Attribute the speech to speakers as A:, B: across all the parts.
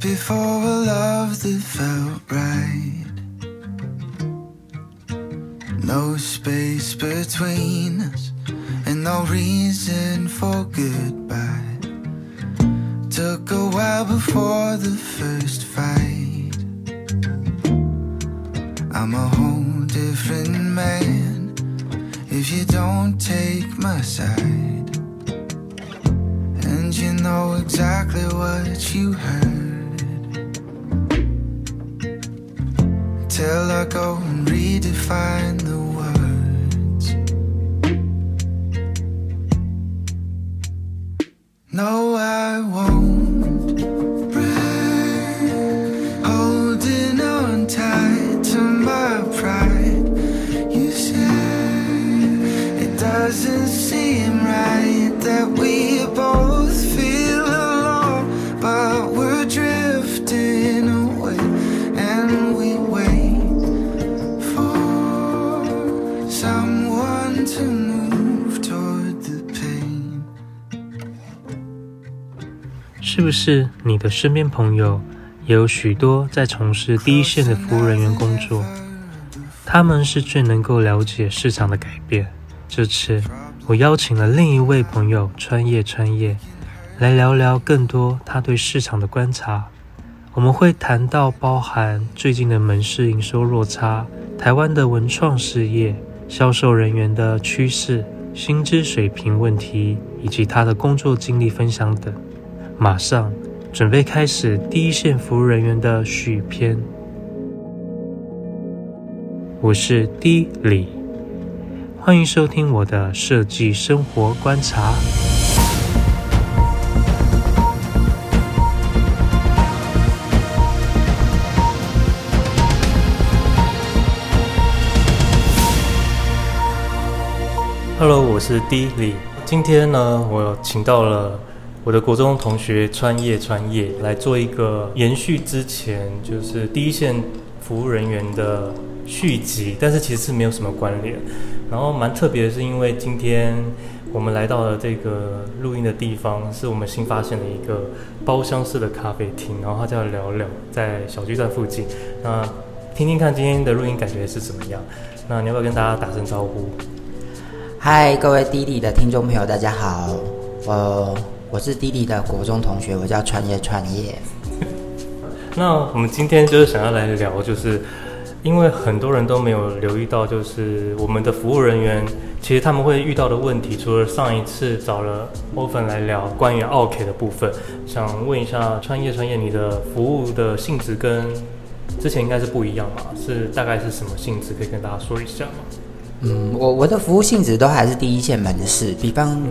A: before a love that felt right. No space between us, and no reason for goodbye. Doesn't seem right that we both feel alone, but we're drifting away and we wait for someone to move toward the pain.
B: 是不是你的身边朋友也有许多在从事第一线的服务人员工作？他们是最能够了解市场的改变。这次我邀请了另一位朋友穿越穿越来聊聊更多他对市场的观察。我们会谈到包含最近的门市营收落差、台湾的文创事业、销售人员的趋势、薪资水平问题，以及他的工作经历分享等。马上准备开始第一线服务人员的续篇。我是 D 李，欢迎收听我的设计生活观察。Hello，我是 D 李。今天呢，我请到了我的国中同学川叶川叶来做一个延续之前就是第一线服务人员的续集，但是其实是没有什么关联。然后蛮特别的是，因为今天我们来到了这个录音的地方，是我们新发现的一个包厢式的咖啡厅，然后它叫聊聊，在小巨蛋附近。那听听看今天的录音感觉是怎么样？那你要不要跟大家打声招呼？
C: 嗨，各位滴滴的听众朋友，大家好，我我是滴滴的国中同学，我叫川叶川叶。
B: 那我们今天就是想要来聊，就是因为很多人都没有留意到，就是我们的服务人员其实他们会遇到的问题，除了上一次找了 Open 来聊关于奥 K 的部分，想问一下创业创业，你的服务的性质跟之前应该是不一样嘛？是大概是什么性质？可以跟大家说一下吗？
C: 嗯，我我的服务性质都还是第一线门市，比方，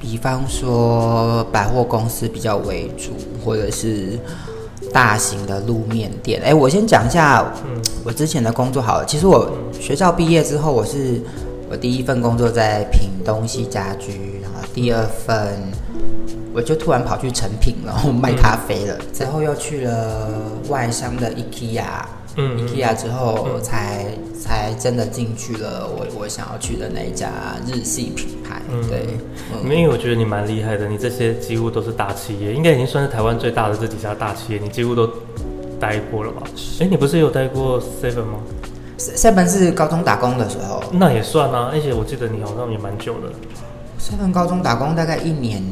C: 比方说百货公司比较为主，或者是大型的路面店。哎，我先讲一下我之前的工作好了。其实我学校毕业之后，我是我第一份工作在品东西家居，然后第二份我就突然跑去成品，然后卖咖啡了。之后又去了外商的 IKEA。嗯，IKEA 之后才、嗯、才真的进去了我我想要去的那一家日系品牌。嗯、对，
B: 因为我觉得你蛮厉害的，你这些几乎都是大企业，应该已经算是台湾最大的这几家大企业，你几乎都待过了吧？哎，你不是有待过 Seven 吗
C: ？Seven 是高中打工的时候，
B: 那也算啊。而且我记得你好像也蛮久的。
C: Seven 高中打工大概一年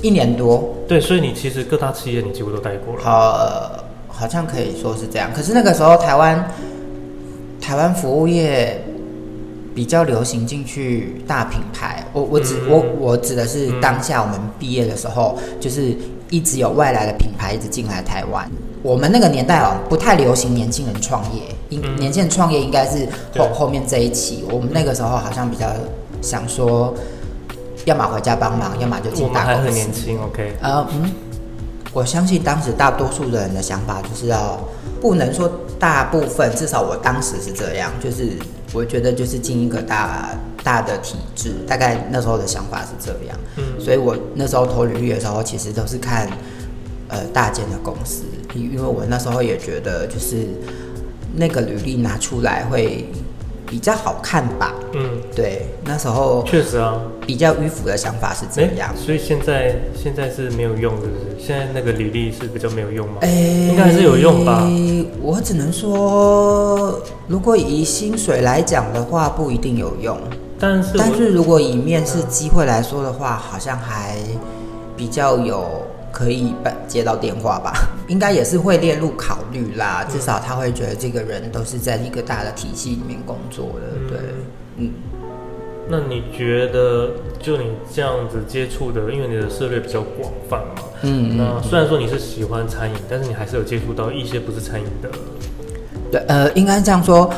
C: 一年多。
B: 对，所以你其实各大企业你几乎都待过了。
C: 好。呃好像可以说是这样，可是那个时候台湾台湾服务业比较流行进去大品牌。我我指、嗯、我我指的是当下我们毕业的时候，嗯、就是一直有外来的品牌一直进来台湾。我们那个年代哦，不太流行年轻人创业，应、嗯、年轻人创业应该是后后面这一期。我们那个时候好像比较想说，要么回家帮忙，要么就进大公司。
B: 很年轻，OK？
C: 呃嗯。我相信当时大多数的人的想法就是要，不能说大部分，至少我当时是这样，就是我觉得就是进一个大大的体制，大概那时候的想法是这样。嗯，所以我那时候投履历的时候，其实都是看，呃，大间的公司，因为我那时候也觉得就是那个履历拿出来会比较好看吧。
B: 嗯，
C: 对，那时候
B: 确实啊，
C: 比较迂腐的想法是这样。
B: 所以现在现在是没有用，是不是？现在那个履历是比较没有用吗？
C: 哎，
B: 应该还是有用吧。
C: 我只能说，如果以薪水来讲的话，不一定有用。
B: 但是
C: 但是如果以面试机会来说的话，好像还比较有。可以办接到电话吧，应该也是会列入考虑啦。至少他会觉得这个人都是在一个大的体系里面工作的，对，嗯。
B: 那你觉得，就你这样子接触的，因为你的涉猎比较广泛嘛，嗯，那虽然说你是喜欢餐饮，但是你还是有接触到一些不是餐饮的。
C: 对，呃，应该这样说。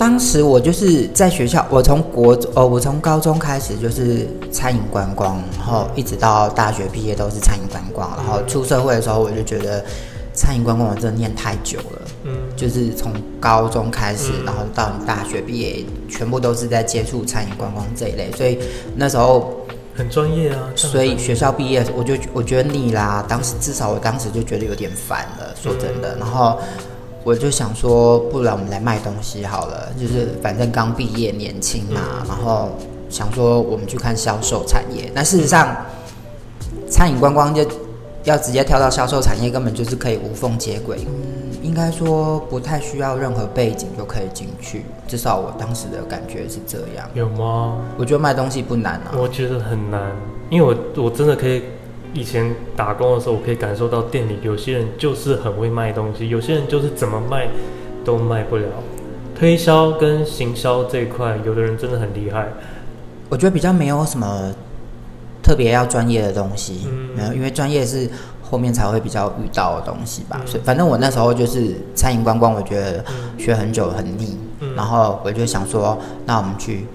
C: 当时我就是在学校，我从国呃，我从高中开始就是餐饮观光，然后一直到大学毕业都是餐饮观光，然后出社会的时候我就觉得餐饮观光我真的念太久了，嗯，就是从高中开始，然后到你大学毕业，全部都是在接触餐饮观光这一类，所以那时候
B: 很专业啊，
C: 所以学校毕业我就我觉得腻啦，当时至少我当时就觉得有点烦了，说真的，然后。我就想说，不然我们来卖东西好了。就是反正刚毕业，年轻嘛，然后想说我们去看销售产业。那事实上，餐饮观光就要直接跳到销售产业，根本就是可以无缝接轨。嗯，应该说不太需要任何背景就可以进去。至少我当时的感觉是这样。
B: 有吗？
C: 我觉得卖东西不难啊。
B: 我觉得很难，因为我我真的可以。以前打工的时候，我可以感受到店里有些人就是很会卖东西，有些人就是怎么卖都卖不了。推销跟行销这一块，有的人真的很厉害。
C: 我觉得比较没有什么特别要专业的东西，嗯，因为专业是后面才会比较遇到的东西吧。嗯，所以反正我那时候就是餐饮观光，我觉得学很久很腻，嗯，然后我就想说，那我们去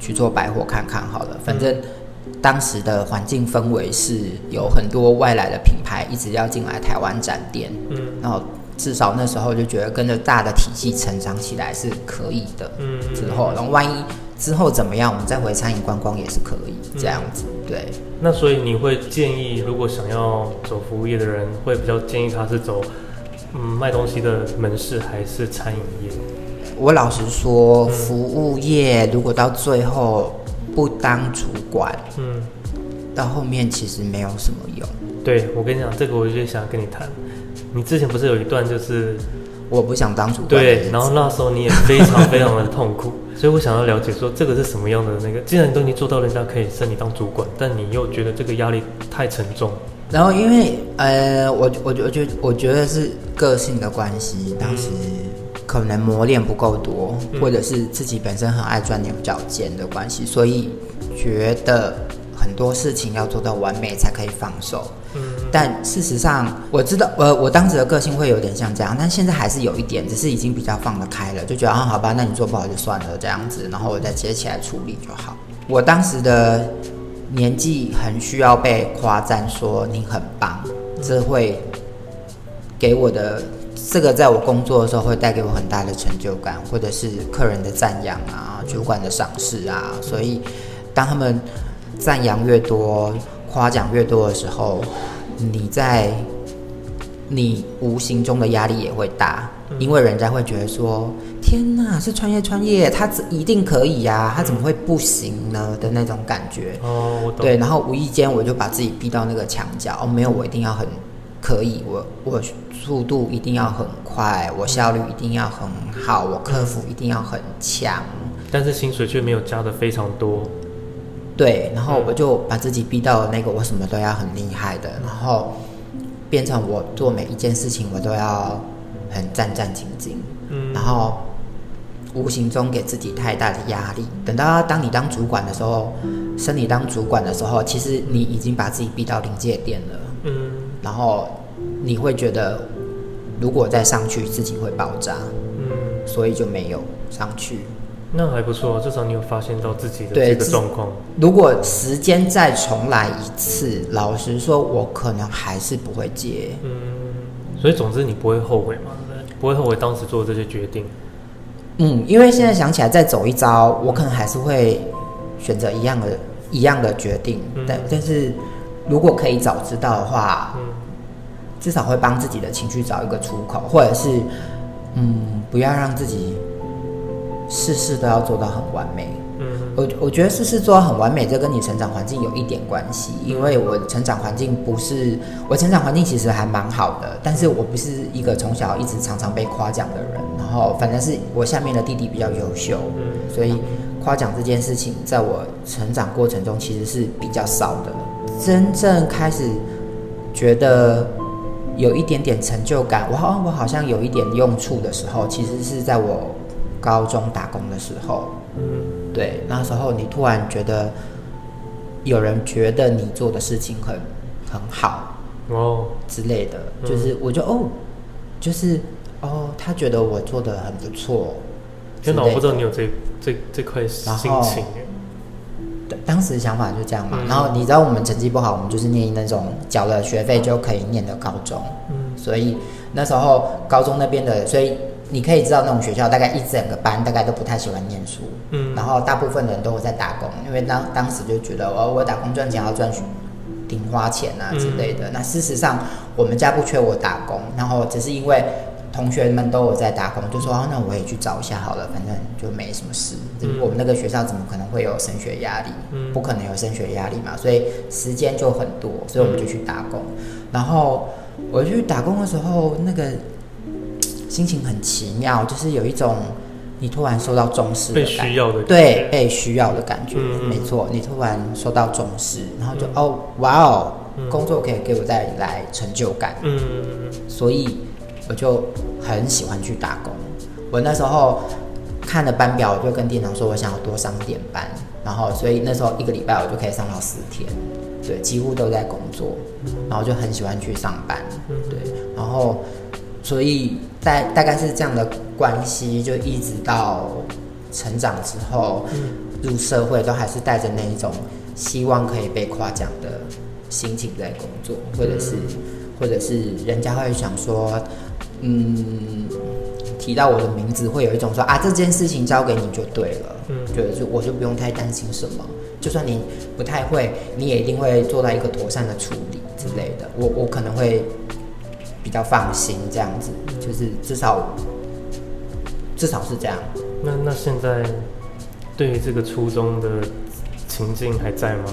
C: 去做百货看看好了，反正。当时的环境氛围是有很多外来的品牌一直要进来台湾展店，嗯，然后至少那时候就觉得跟着大的体系成长起来是可以的，嗯，之后，然后万一之后怎么样，我们再回餐饮观光也是可以这样子，对。
B: 那所以你会建议，如果想要走服务业的人，会比较建议他是走嗯卖东西的门市还是餐饮业？
C: 我老实说，服务业如果到最后。不当主管，嗯，到后面其实没有什么用。
B: 对，我跟你讲，这个我就想跟你谈。你之前不是有一段就是
C: 我不想当主管，
B: 对，然后那时候你也非常非常的痛苦，所以我想要了解说这个是什么样的那个。既然你都已经做到人家可以升你当主管，但你又觉得这个压力太沉重。
C: 然后因为呃，我我我觉我觉得是个性的关系，当时。可能磨练不够多，或者是自己本身很爱钻牛角尖的关系，所以觉得很多事情要做到完美才可以放手。嗯，但事实上我知道，呃，我当时的个性会有点像这样，但现在还是有一点，只是已经比较放得开了，就觉得啊，好吧，那你做不好就算了这样子，然后我再接起来处理就好。我当时的年纪很需要被夸赞，说你很棒，这会给我的。这个在我工作的时候会带给我很大的成就感，或者是客人的赞扬啊，主管的赏识啊。所以，当他们赞扬越多、夸奖越多的时候，你在你无形中的压力也会大，因为人家会觉得说：“天哪，是穿越穿越，他一定可以呀，他怎么会不行呢？”的那种感觉。哦，我懂。对，然后无意间我就把自己逼到那个墙角。哦，没有，我一定要很。可以，我我速度一定要很快，我效率一定要很好，我客服一定要很强，
B: 但是薪水却没有加的非常多。
C: 对，然后我就把自己逼到了那个我什么都要很厉害的，然后变成我做每一件事情我都要很战战兢兢，嗯，然后无形中给自己太大的压力。等到当你当主管的时候，升你当主管的时候，其实你已经把自己逼到临界点了，嗯。然后你会觉得，如果再上去，自己会爆炸，嗯，所以就没有上去。
B: 那还不错，至少你有发现到自己的这个状况。
C: 如果时间再重来一次，老实说，我可能还是不会接。
B: 嗯，所以总之你不会后悔吗？不会后悔当时做的这些决定。
C: 嗯，因为现在想起来，再走一遭，我可能还是会选择一样的、一样的决定。嗯，但但是。如果可以早知道的话，嗯，至少会帮自己的情绪找一个出口，或者是，嗯，不要让自己事事都要做到很完美。
B: 嗯，
C: 我我觉得事事做到很完美，这跟你成长环境有一点关系。因为我成长环境不是，我成长环境其实还蛮好的，但是我不是一个从小一直常常被夸奖的人。然后反正是我下面的弟弟比较优秀，嗯，所以夸奖这件事情在我成长过程中其实是比较少的。真正开始觉得有一点点成就感，我好我好像有一点用处的时候，其实是在我高中打工的时候。嗯，对，那时候你突然觉得有人觉得你做的事情很很好哦之类的，嗯、就是我就哦，就是哦，他觉得我做的很不错。
B: 真的，我不知道你有这这这块心情。
C: 对，当时想法就这样嘛。嗯、然后你知道我们成绩不好，我们就是念那种缴了学费就可以念的高中。嗯，所以那时候高中那边的，所以。你可以知道那种学校大概一整个班大概都不太喜欢念书，嗯，然后大部分的人都会在打工，因为当当时就觉得我我打工赚钱要赚零花钱啊之类的。嗯、那事实上我们家不缺我打工，然后只是因为同学们都有在打工，就说啊，那我也去找一下好了，反正就没什么事。嗯、我们那个学校怎么可能会有升学压力？嗯，不可能有升学压力嘛，所以时间就很多，所以我们就去打工。嗯、然后我去打工的时候，那个。心情很奇妙，就是有一种你突然受到重视的感觉，
B: 被需要的感觉，
C: 对，被需要的感觉，没错，你突然受到重视，然后就、嗯、哦，哇哦，嗯、工作可以给我带来成就感，嗯，所以我就很喜欢去打工。我那时候看了班表，我就跟店长说，我想要多上点班，然后所以那时候一个礼拜我就可以上到四天，对，几乎都在工作，然后就很喜欢去上班，对，然后。所以，大大概是这样的关系，就一直到成长之后，入社会都还是带着那一种希望可以被夸奖的心情在工作，或者是，或者是人家会想说，嗯，提到我的名字会有一种说啊，这件事情交给你就对了，嗯，对就我就不用太担心什么，就算你不太会，你也一定会做到一个妥善的处理之类的，我我可能会。比较放心，这样子就是至少至少是这样。
B: 那那现在对于这个初中的情境还在吗？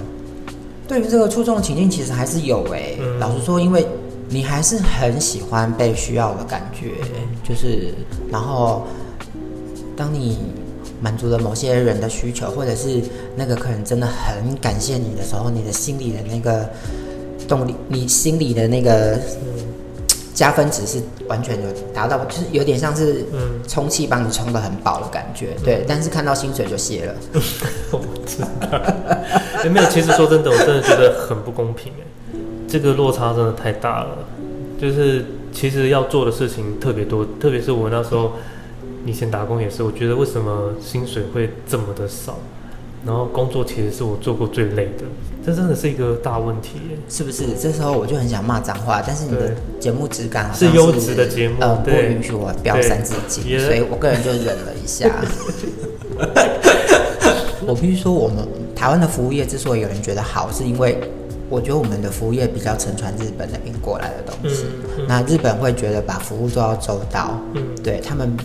C: 对于这个初中的情境，其实还是有诶、欸。嗯、老实说，因为你还是很喜欢被需要的感觉，就是然后当你满足了某些人的需求，或者是那个客人真的很感谢你的时候，你的心里的那个动力，你心里的那个。加分值是完全有达到，就是有点像是充气帮你充得很饱的感觉，嗯、对。但是看到薪水就谢了。
B: 我知道。有没有？其实说真的，我真的觉得很不公平哎，这个落差真的太大了。就是其实要做的事情特别多，特别是我那时候以前打工也是，我觉得为什么薪水会这么的少？然后工作其实是我做过最累的，这真的是一个大问题，是不是？
C: 这时候我就很想骂脏话，但是你的节目质感
B: 是优质的节目，
C: 呃，不允许我飙三字经，所以我个人就忍了一下。我必须说，我们台湾的服务业之所以有人觉得好，是因为我觉得我们的服务业比较承传日本那边过来的东西。嗯嗯、那日本会觉得把服务做到周到，嗯，对他们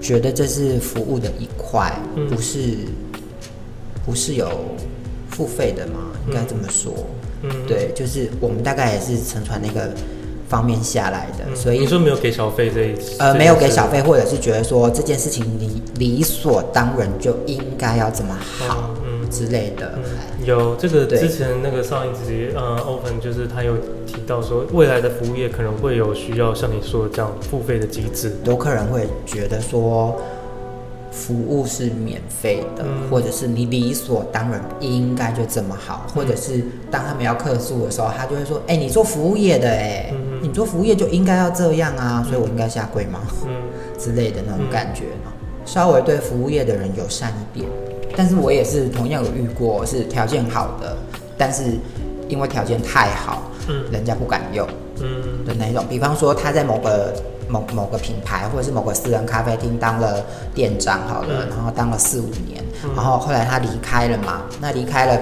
C: 觉得这是服务的一块，嗯、不是。不是有付费的吗？应该这么说。嗯，对，就是我们大概也是承传那个方面下来的，嗯、所以
B: 你说没有给小费这一次？
C: 呃，没有给小费，或者是觉得说这件事情理理所当然就应该要这么好，嗯之类的。
B: 嗯、有这个之前那个上一集，呃，Open 就是他有提到说，未来的服务业可能会有需要像你说的这样付费的机制。
C: 有客人会觉得说。服务是免费的，嗯、或者是你理所当然应该就这么好，嗯、或者是当他们要客诉的时候，他就会说：“哎、欸，你做服务业的、欸，哎、嗯，你做服务业就应该要这样啊，嗯、所以我应该下跪吗？嗯，之类的那种感觉，嗯、稍微对服务业的人友善一点。但是我也是同样有遇过，是条件好的，但是因为条件太好，嗯，人家不敢用，嗯的那种。比方说他在某个。某某个品牌，或者是某个私人咖啡厅当了店长好了，嗯、然后当了四五年，嗯、然后后来他离开了嘛，那离开了，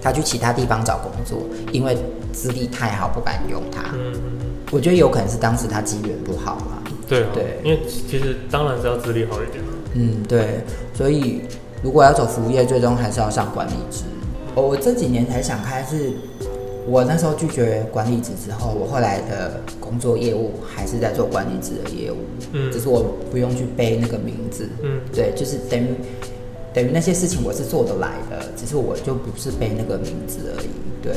C: 他去其他地方找工作，因为资历太好不敢用他。嗯，我觉得有可能是当时他机缘不好嘛。
B: 对、啊、对，因为其实当然是要资历好一点。
C: 嗯，对，所以如果要走服务业，最终还是要上管理职。我这几年才想开是，我那时候拒绝管理职之后，我后来的工作业务还是在做管理职的业务，嗯，只是我不用去背那个名字，嗯，对，就是等于等于那些事情我是做得来的，只是我就不是背那个名字而已，对。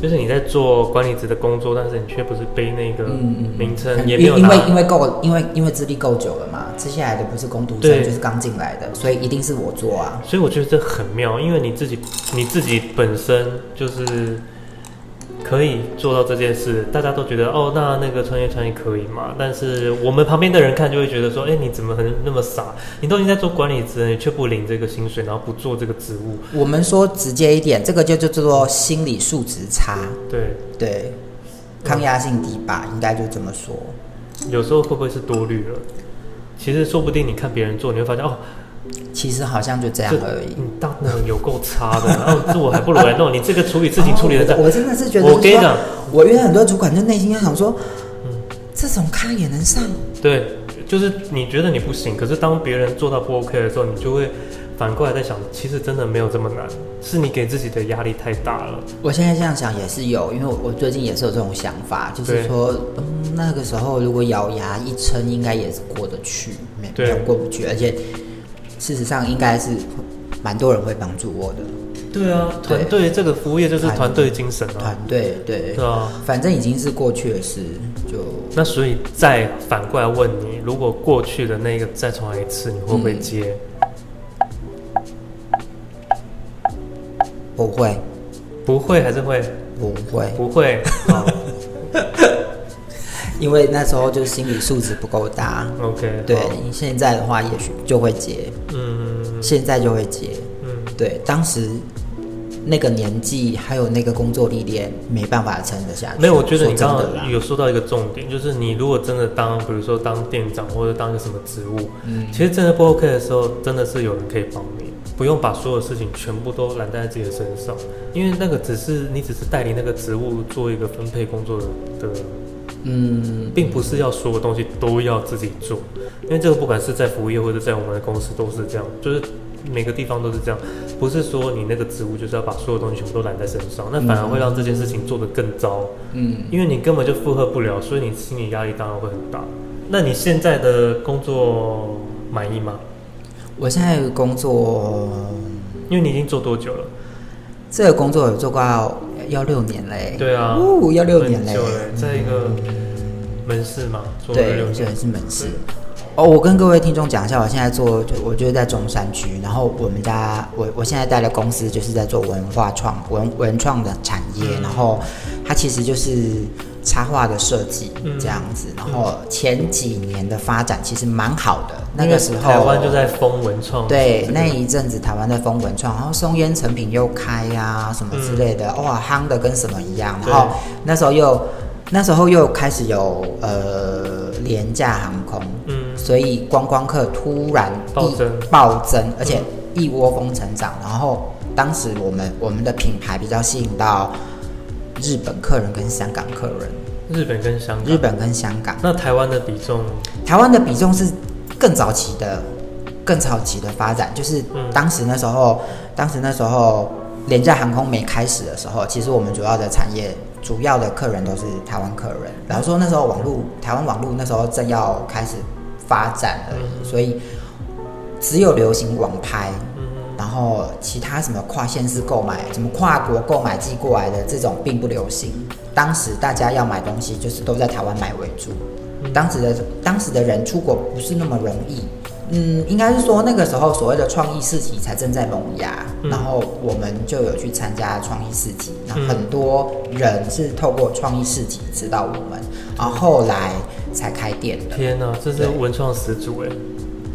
B: 就是你在做管理职的工作，但是你却不是背那个名称，也没有
C: 因为因为够，因为因为资历够久了嘛，接下来的不是工读生，就是刚进来的，所以一定是我做啊。
B: 所以我觉得这很妙，因为你自己你自己本身就是。可以做到这件事，大家都觉得哦，那那个穿越穿越可以嘛？但是我们旁边的人看就会觉得说，哎，你怎么可能那么傻？你都已经在做管理职，你却不领这个薪水，然后不做这个职务。
C: 我们说直接一点，这个就就叫做心理素质差。
B: 对
C: 对，抗压性低吧，应该就这么说。
B: 有时候会不会是多虑了？其实说不定你看别人做，你会发现哦。
C: 其实好像就这样而已。
B: 你当然有够差的，然后这我还不如来弄。你这个处理事情处理的
C: 我真的是觉得，
B: 我跟你讲，
C: 我遇到很多主管就内心就想说，嗯，这种咖也能上？
B: 对，就是你觉得你不行，可是当别人做到不 OK 的时候，你就会反过来在想，其实真的没有这么难，是你给自己的压力太大了。
C: 我现在这样想也是有，因为我最近也是有这种想法，就是说，嗯，那个时候如果咬牙一撑，应该也是过得去，没没有过不去，而且。事实上，应该是蛮多人会帮助我的。
B: 对啊，团队这个服务业就是团队精神啊。
C: 团队对。对啊，反正已经是过去的事，就
B: 那所以再反过来问你，如果过去的那个再重来一次，你会不会接？
C: 不会。
B: 不会还是会？
C: 不会。
B: 不会。好。
C: 因为那时候就心理素质不够大。
B: OK，
C: 对，你现在的话也许就会接。嗯，现在就会接。嗯，对，当时那个年纪还有那个工作历练，没办法撑得下去。
B: 没有，我觉得你刚刚有说到一个重点，就是你如果真的当，比如说当店长或者当一个什么职务，嗯，其实真的不 OK 的时候，真的是有人可以帮你，不用把所有事情全部都揽在自己的身上，因为那个只是你只是代理那个职务做一个分配工作的。的嗯，并不是要所有东西都要自己做，因为这个不管是在服务业或者在我们的公司都是这样，就是每个地方都是这样，不是说你那个职务就是要把所有东西全部都揽在身上，那反而会让这件事情做得更糟。嗯，因为你根本就负荷不了，所以你心理压力当然会很大。那你现在的工作满意吗？
C: 我现在工作，
B: 因为你已经做多久了？
C: 这个工作有做过要。要六年嘞，
B: 对啊，
C: 哦，要六年嘞，
B: 在一个门市嘛，
C: 嗯、对，现在是门市。哦，我跟各位听众讲一下，我现在做，就我就是在中山区，然后我们家，我我现在带的公司就是在做文化创文文创的产业，嗯、然后它其实就是插画的设计这样子，嗯、然后前几年的发展其实蛮好的。那个时候
B: 台湾就在封文创，
C: 对，那一阵子台湾在封文创，然后松烟成品又开呀、啊，什么之类的，嗯、哇，夯的跟什么一样。然后那时候又那时候又开始有呃廉价航空，嗯，所以观光客突然暴增暴增，而且一窝蜂成长。然后当时我们我们的品牌比较吸引到日本客人跟香港客人，
B: 日本跟香港，
C: 日本跟香港。
B: 那台湾的比重，
C: 台湾的比重是。更早期的、更早期的发展，就是当时那时候，嗯、当时那时候廉价航空没开始的时候，其实我们主要的产业、主要的客人都是台湾客人。然后说那时候网络，台湾网络那时候正要开始发展而已，嗯、所以只有流行网拍，嗯、然后其他什么跨县市购买、什么跨国购买寄过来的这种并不流行。当时大家要买东西，就是都在台湾买为主。当时的当时的人出国不是那么容易，嗯，应该是说那个时候所谓的创意市集才正在萌芽，嗯、然后我们就有去参加创意市集，那很多人是透过创意市集知道我们，然后后来才开店的。
B: 天哪，这是文创始祖哎！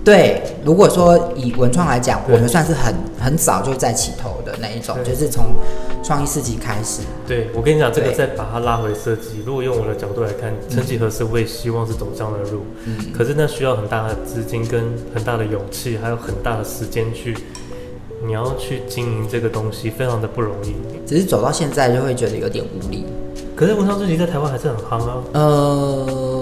C: 对，如果说以文创来讲，我们算是很很早就在起头的那一种，就是从创意市集开始。
B: 对，我跟你讲，这个再把它拉回设计，如果用我的角度来看，曾几何时我也希望是走这样的路，嗯，可是那需要很大的资金跟很大的勇气，还有很大的时间去，你要去经营这个东西，非常的不容易。
C: 只是走到现在就会觉得有点无力。
B: 可是文创市集在台湾还是很夯啊。
C: 呃，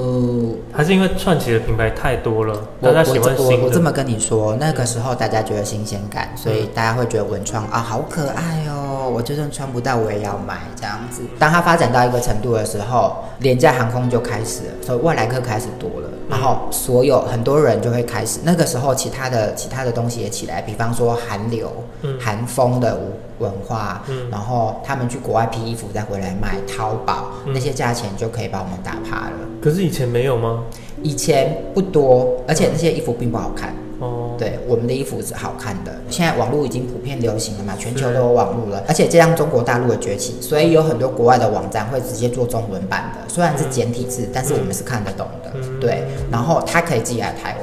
C: 还
B: 还是因为串起的品牌太多了，
C: 我
B: 大家喜欢新的。
C: 我这么跟你说，那个时候大家觉得新鲜感，所以大家会觉得文创啊好可爱哦，我就算穿不到我也要买这样子。当它发展到一个程度的时候，廉价航空就开始了，所以外来客开始多了，然后所有很多人就会开始。那个时候，其他的其他的东西也起来，比方说韩流、韩风的文化，然后他们去国外批衣服再回来卖，淘宝那些价钱就可以把我们打趴了。
B: 可是以前没有吗？
C: 以前不多，而且那些衣服并不好看。
B: 哦，
C: 对，我们的衣服是好看的。现在网络已经普遍流行了嘛，全球都有网络了，而且这样中国大陆的崛起，所以有很多国外的网站会直接做中文版的，虽然是简体字，但是我们是看得懂的。对，然后它可以寄来台湾，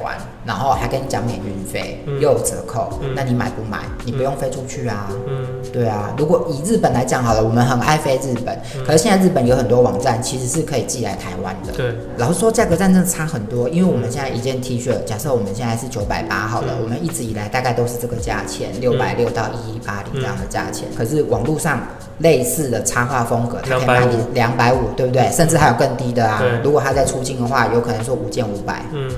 C: 然后还跟你讲免运费，又有折扣，那你买不买？你不用飞出去啊。嗯，对啊。如果以日本来讲好了，我们很爱飞日本，可是现在日本有很多网站其实是可以寄来台湾的。对，老实说价格战真的差很多，因为我们现在一件 T 恤，假设我们现在是九百八好了，我们一直以来大概都是这个价钱，六百六到一一八零这样的价钱。可是网络上类似的插画风格，它可以卖你两百五，对不对？甚至还有更低的啊。如果它在出境的话，有可能说五件五百。嗯，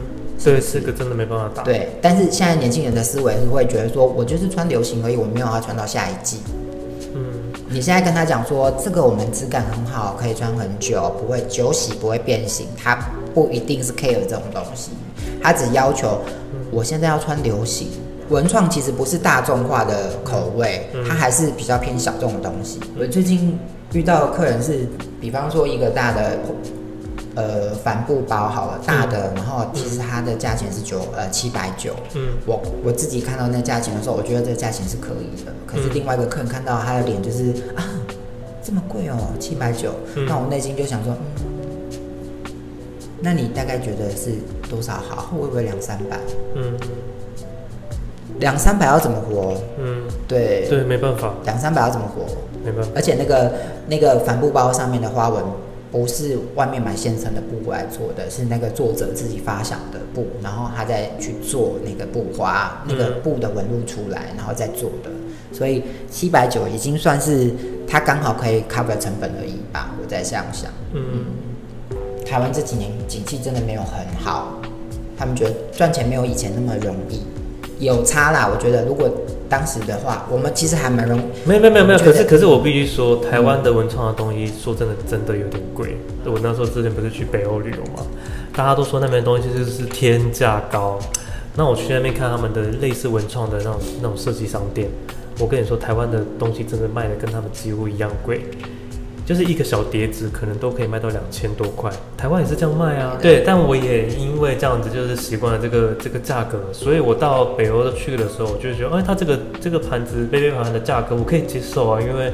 B: 对，这个真的没办法打。
C: 对，但是现在年轻人的思维是会觉得说，我就是穿流行而已，我没有要穿到下一季。嗯，你现在跟他讲说，这个我们质感很好，可以穿很久，不会久洗不会变形，他不一定是 care 这种东西，他只要求我现在要穿流行。文创其实不是大众化的口味，它还是比较偏小众的东西。我最近遇到的客人是，比方说一个大的。呃，帆布包好了，大的，然后其实它的价钱是九呃七百九。嗯，我我自己看到那价钱的时候，我觉得这个价钱是可以的。可是另外一个客人看到他的脸就是 啊，这么贵哦，七百九。那我内心就想说，嗯，那你大概觉得是多少好？会不会两三百？嗯，两三百要怎么活？嗯，对
B: 对，没办法，
C: 两三百要怎么活？
B: 没办法。
C: 而且那个那个帆布包上面的花纹。不是外面买现成的布来做的，是那个作者自己发想的布，然后他再去做那个布花，那个布的纹路出来，然后再做的。所以七百九已经算是他刚好可以 cover 成本而已吧。我在这样想，嗯，台湾这几年景气真的没有很好，他们觉得赚钱没有以前那么容易，有差啦。我觉得如果。当时的话，我们其实还蛮容易。
B: 没有没有没有没有，可是可是我必须说，台湾的文创的东西，说真的真的有点贵。我那时候之前不是去北欧旅游嘛，大家都说那边的东西就是天价高。那我去那边看他们的类似文创的那种那种设计商店，我跟你说，台湾的东西真的卖的跟他们几乎一样贵。就是一个小碟子，可能都可以卖到两千多块。台湾也是这样卖啊。对，但我也因为这样子，就是习惯了这个这个价格，所以我到北欧去的时候，我就觉得，哎，它这个这个盘子杯杯盘盘的价格我可以接受啊，因为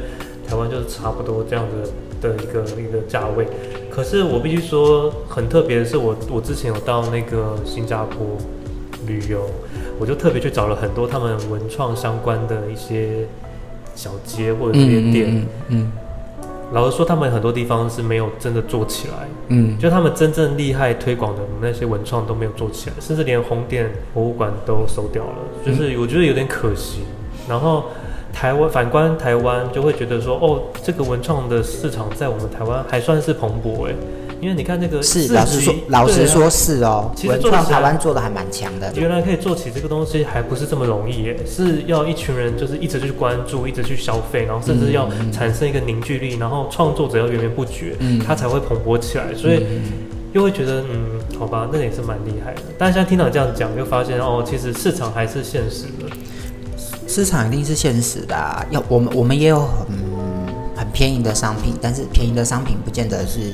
B: 台湾就是差不多这样子的一个一个价位。可是我必须说，很特别的是我，我我之前有到那个新加坡旅游，我就特别去找了很多他们文创相关的一些小街或者这些店，嗯。嗯嗯老实说，他们很多地方是没有真的做起来，嗯，就他们真正厉害推广的那些文创都没有做起来，甚至连红点博物馆都收掉了，就是我觉得有点可惜。然后台湾反观台湾，就会觉得说，哦，这个文创的市场在我们台湾还算是蓬勃哎。因为你看那个
C: 是老实说，老实说是哦，其实文创台湾做的还蛮强的。
B: 原来可以做起这个东西，还不是这么容易耶，是要一群人就是一直去关注，一直去消费，然后甚至要产生一个凝聚力，然后创作者要源源不绝，嗯，它才会蓬勃起来。所以又会觉得，嗯，好吧，那也是蛮厉害的。但是现在听到你这样讲，又发现哦，其实市场还是现实的，
C: 市场一定是现实的啊。要我们我们也有很很便宜的商品，但是便宜的商品不见得是。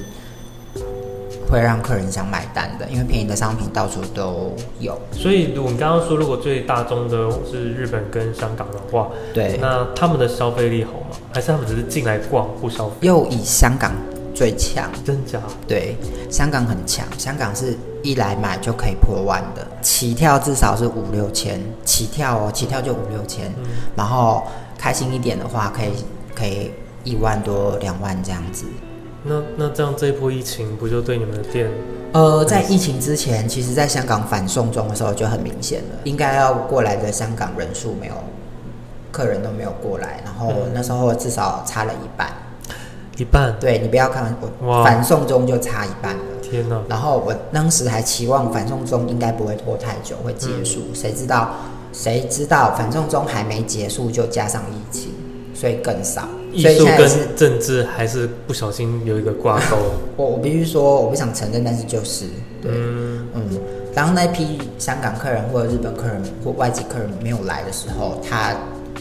C: 会让客人想买单的，因为便宜的商品到处都有。
B: 所以，如果你刚刚说，如果最大宗的是日本跟香港的话，对，那他们的消费力好吗？还是他们只是进来逛不消费？
C: 又以香港最强，
B: 真假？
C: 对，香港很强，香港是一来买就可以破万的，起跳至少是五六千，起跳哦，起跳就五六千，嗯，然后开心一点的话，可以可以一万多两万这样子。
B: 那那这样这一波疫情不就对你们的店？
C: 呃，在疫情之前，其实在香港反送中的时候就很明显了，应该要过来的香港人数没有，客人都没有过来，然后那时候至少差了一半，
B: 一半。
C: 对，你不要看我反送中就差一半了，
B: 天哪！
C: 然后我当时还期望反送中应该不会拖太久，会结束。谁、嗯、知道？谁知道反送中还没结束就加上疫情，所以更少。
B: 艺术跟政治还是不小心有一个挂钩。
C: 我我必须说，我不想承认，但是就是对，嗯嗯。当那批香港客人或者日本客人或外籍客人没有来的时候，他。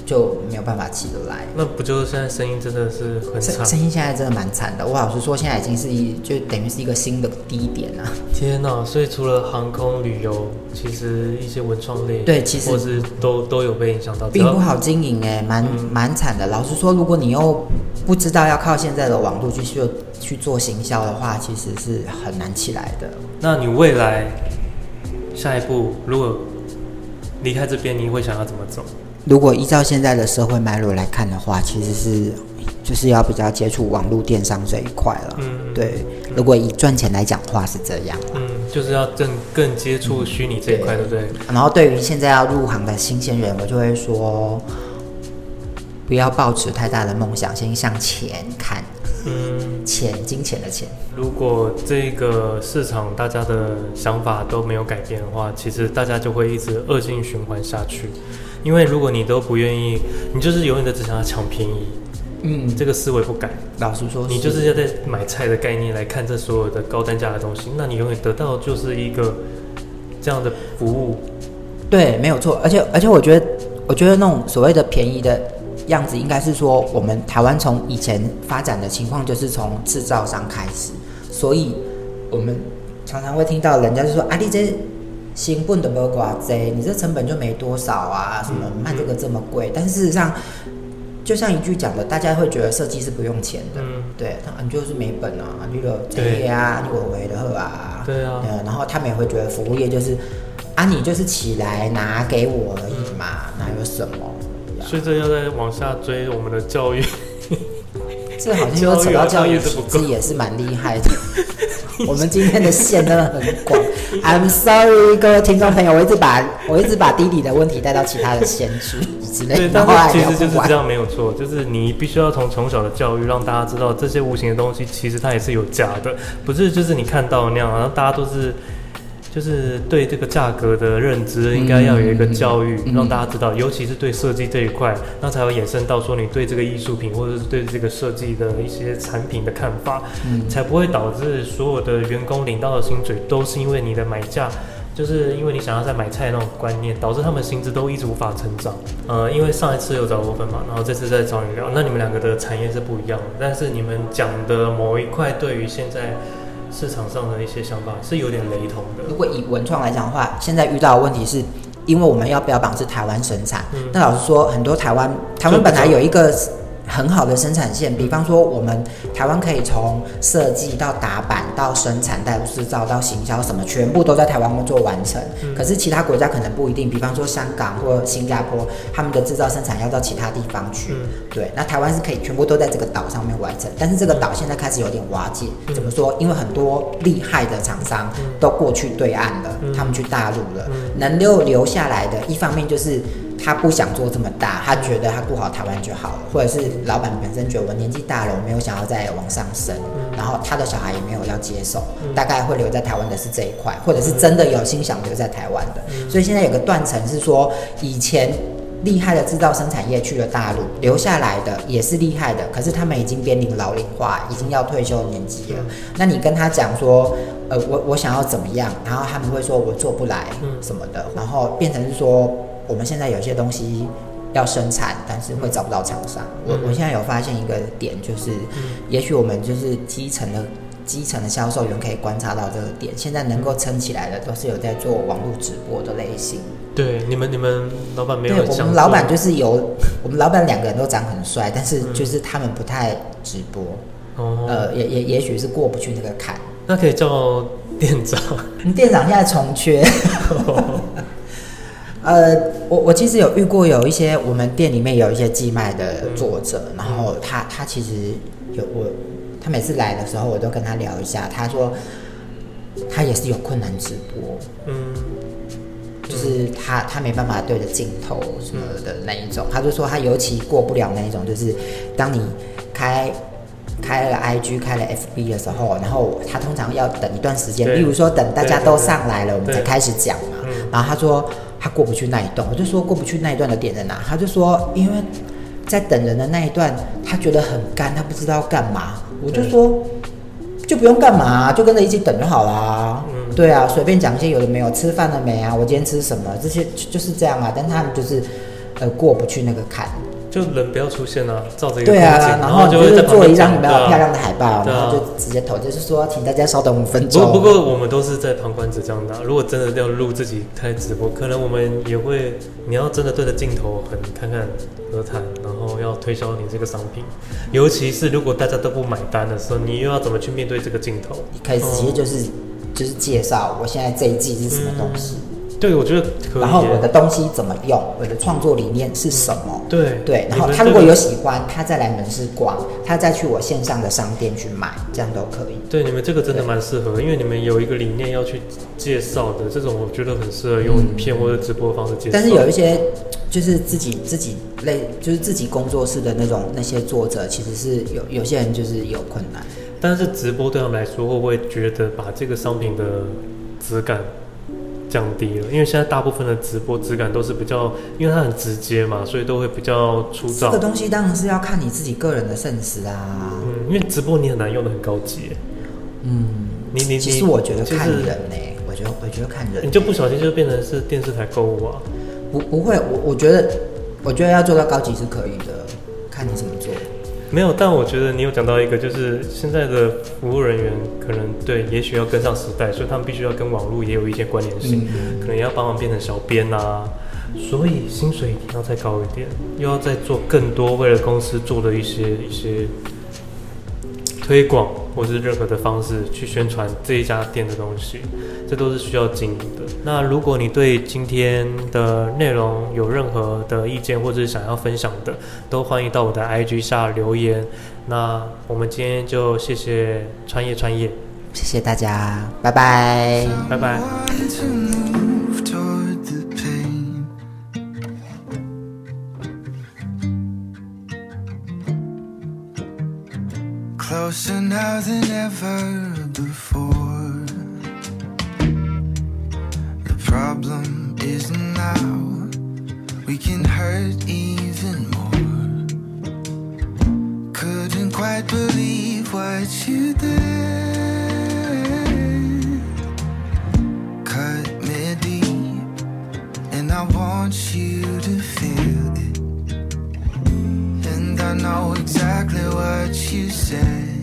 C: 就没有办法起得来，
B: 那不就是现在声音真的是很惨？
C: 声音现在真的蛮惨的。我老实说，现在已经是一就等于是一个新的低点了。
B: 天哪！所以除了航空旅游，其实一些文创类
C: 对，其实
B: 或是都都有被影响到，
C: 并不好经营哎，蛮蛮惨的。老实说，如果你又不知道要靠现在的网络去去去做行销的话，其实是很难起来的。
B: 那你未来下一步如果离开这边，你会想要怎么走？
C: 如果依照现在的社会脉络来看的话，其实是就是要比较接触网络电商这一块了。嗯，对。如果以赚钱来讲的话，是这样。
B: 嗯，就是要更更接触虚拟这一块，对不对？
C: 然后对于现在要入行的新鲜人，我就会说，不要抱持太大的梦想，先向前看。嗯，钱，金钱的钱。
B: 如果这个市场大家的想法都没有改变的话，其实大家就会一直恶性循环下去。因为如果你都不愿意，你就是永远的只想要抢便宜，嗯，这个思维不改。
C: 老实说，
B: 你就是要在买菜的概念来看这所有的高单价的东西，那你永远得到就是一个这样的服务。
C: 对，没有错。而且而且，我觉得我觉得那种所谓的便宜的样子，应该是说我们台湾从以前发展的情况，就是从制造商开始，所以我们常常会听到人家就说啊，你这。新本的不寡贼，你这成本就没多少啊？什么卖这个这么贵？但是事实上，就像一句讲的，大家会觉得设计是不用钱的，嗯、对，你就是没本啊，你了这些啊，你有为的喝啊，
B: 对啊，
C: 然后他们也会觉得服务业就是啊，你就是起来拿给我而已嘛，哪有什么？
B: 所以这要再往下追我们的教育，
C: 这好像 又扯到教育体制，也是蛮厉害的。我们今天的线真的很广，I'm sorry，各位听众朋友，我一直把我一直把弟弟的问题带到其他的线去 之类的。
B: 对，但是其实就是这样，没有错，就是你必须要从从小的教育让大家知道这些无形的东西，其实它也是有价的，不是就是你看到那样，好像大家都是。就是对这个价格的认知，应该要有一个教育，嗯、让大家知道，嗯、尤其是对设计这一块，那才会衍生到说你对这个艺术品或者是对这个设计的一些产品的看法，嗯、才不会导致所有的员工领到的薪水都是因为你的买价，就是因为你想要在买菜那种观念，导致他们薪资都一直无法成长。呃，因为上一次有找我分嘛，然后这次再找你聊，那你们两个的产业是不一样的，但是你们讲的某一块对于现在。市场上的一些想法是有点雷同的。
C: 如果以文创来讲的话，现在遇到的问题是，因为我们要标榜是台湾生产，嗯、那老实说，很多台湾台湾本来有一个。很好的生产线，比方说我们台湾可以从设计到打板到生产到制造到行销什么，全部都在台湾工作完成。嗯、可是其他国家可能不一定，比方说香港或新加坡，他们的制造生产要到其他地方去。嗯、对，那台湾是可以全部都在这个岛上面完成，但是这个岛现在开始有点瓦解。嗯、怎么说？因为很多厉害的厂商都过去对岸了，嗯、他们去大陆了，嗯、能够留下来的，一方面就是。他不想做这么大，他觉得他顾好台湾就好了，或者是老板本身觉得我年纪大了，我没有想要再往上升，然后他的小孩也没有要接手，大概会留在台湾的是这一块，或者是真的有心想留在台湾的。所以现在有个断层是说，以前厉害的制造生产业去了大陆，留下来的也是厉害的，可是他们已经边临老龄化，已经要退休年纪了。那你跟他讲说，呃，我我想要怎么样，然后他们会说我做不来，什么的，然后变成是说。我们现在有些东西要生产，但是会找不到厂商。我我现在有发现一个点，就是，也许我们就是基层的基层的销售员可以观察到这个点。现在能够撑起来的，都是有在做网络直播的类型。
B: 对，你们你们老板没有？
C: 对，我们老板就是有，我们老板两个人都长很帅，但是就是他们不太直播。哦，呃，也也也许是过不去那个坎。
B: 那可以叫店长。
C: 店长现在重缺。呃，我我其实有遇过有一些我们店里面有一些寄卖的作者，嗯、然后他他其实有我，他每次来的时候我都跟他聊一下，他说他也是有困难直播，嗯，就是他他没办法对着镜头什么的那一种，他就说他尤其过不了那一种，就是当你开开了 IG、开了 FB 的时候，然后他通常要等一段时间，
B: 对
C: 例如说等大家都上来了，我们才开始讲嘛。
B: 嗯、
C: 然后他说他过不去那一段，我就说过不去那一段的点在哪？他就说因为在等人的那一段，他觉得很干，他不知道干嘛。我就说就不用干嘛，就跟着一起等就好啦。嗯、对啊，随便讲一些有的没有，吃饭了没啊？我今天吃什么？这些就是这样啊。但他们就是呃过不去那个坎。
B: 就人不要出现啊，照着一个
C: 对啊，然后就是做一张比较漂亮的海报，
B: 啊、
C: 然后就直接投，就是说，请大家稍等五分钟。
B: 不不过我们都是在旁观者这样的、啊，如果真的要录自己开直播，可能我们也会，你要真的对着镜头很看看和谈，然后要推销你这个商品，尤其是如果大家都不买单的时候，你又要怎么去面对这个镜头？
C: 一开始其实就是、嗯、就是介绍我现在这一季是什么东西。嗯
B: 对，我觉得可以。
C: 然后我的东西怎么用？我的创作理念是什么？
B: 对
C: 对。然后他如果有喜欢，他再来门市逛，他再去我线上的商店去买，这样都可以。
B: 对，你们这个真的蛮适合，因为你们有一个理念要去介绍的，这种我觉得很适合用影片或者直播方式介绍。
C: 但是有一些就是自己自己类，就是自己工作室的那种那些作者，其实是有有些人就是有困难。
B: 但是直播对他们来说，会不会觉得把这个商品的质感？降低了，因为现在大部分的直播质感都是比较，因为它很直接嘛，所以都会比较粗糙。
C: 这个东西当然是要看你自己个人的 sense 啊。
B: 嗯，因为直播你很难用的很高级。
C: 嗯，
B: 你你
C: 其实我觉得看人呢、欸，我觉得我觉得看人，
B: 你就不小心就变成是电视台购物啊。
C: 不不会，我我觉得我觉得要做到高级是可以的，看你怎么做。
B: 没有，但我觉得你有讲到一个，就是现在的服务人员可能对，也许要跟上时代，所以他们必须要跟网络也有一些关联性，嗯、可能也要帮忙变成小编啊，所以薪水一定要再高一点，又要再做更多为了公司做的一些一些推广。或是任何的方式去宣传这一家店的东西，这都是需要经营的。那如果你对今天的内容有任何的意见，或者是想要分享的，都欢迎到我的 IG 下留言。那我们今天就谢谢穿越穿越，
C: 谢谢大家，拜拜，
B: 拜拜。
A: Closer now than ever before. The problem is now we can hurt even more. Couldn't quite believe what you did. Cut me deep, and I want you to feel it. And I know exactly what you said.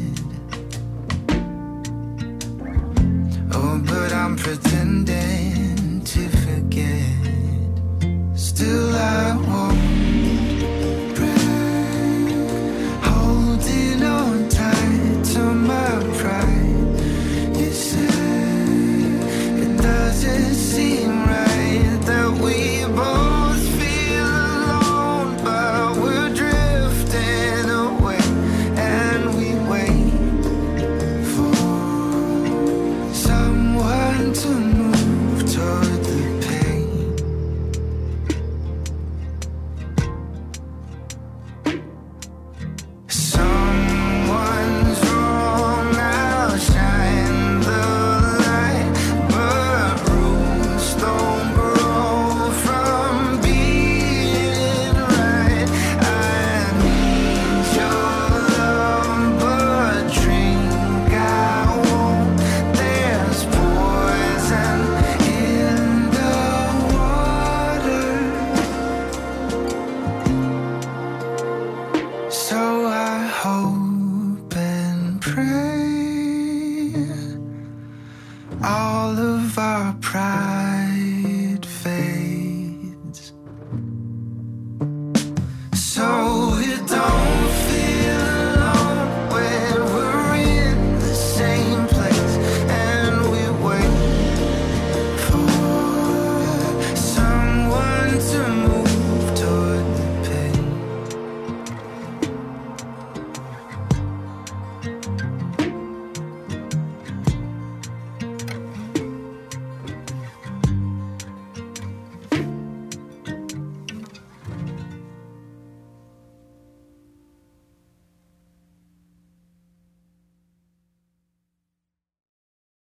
A: I'm pretending